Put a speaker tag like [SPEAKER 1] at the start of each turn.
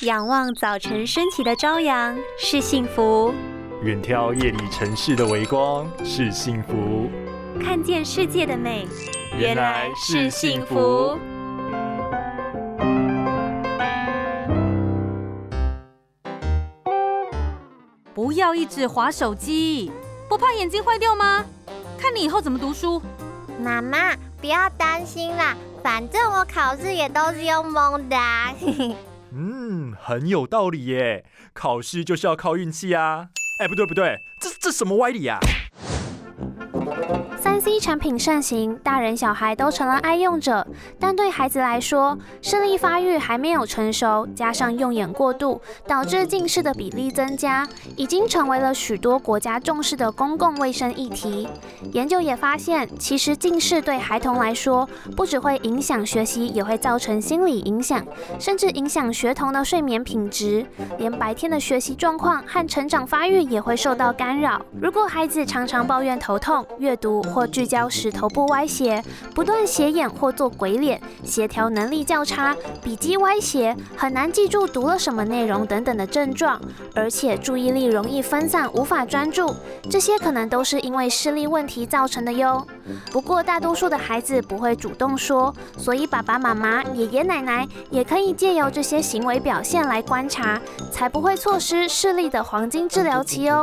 [SPEAKER 1] 仰望早晨升起的朝阳是幸福，
[SPEAKER 2] 远眺夜里城市的微光是幸福，
[SPEAKER 1] 看见世界的美
[SPEAKER 2] 原来是幸福。
[SPEAKER 3] 不要一直划手机，不怕眼睛坏掉吗？看你以后怎么读书。
[SPEAKER 4] 妈妈，不要担心啦，反正我考试也都是用蒙的。
[SPEAKER 2] 嗯，很有道理耶。考试就是要靠运气啊。哎，不对不对，这这什么歪理啊？
[SPEAKER 5] 三 C 产品盛行，大人小孩都成了爱用者。但对孩子来说，视力发育还没有成熟，加上用眼过度，导致近视的比例增加，已经成为了许多国家重视的公共卫生议题。研究也发现，其实近视对孩童来说，不只会影响学习，也会造成心理影响，甚至影响学童的睡眠品质，连白天的学习状况和成长发育也会受到干扰。如果孩子常常抱怨头痛、阅读或，聚焦时头部歪斜，不断斜眼或做鬼脸，协调能力较差，笔记歪斜，很难记住读了什么内容等等的症状，而且注意力容易分散，无法专注，这些可能都是因为视力问题造成的哟。不过大多数的孩子不会主动说，所以爸爸妈妈、爷爷奶奶也可以借由这些行为表现来观察，才不会错失视力的黄金治疗期哦。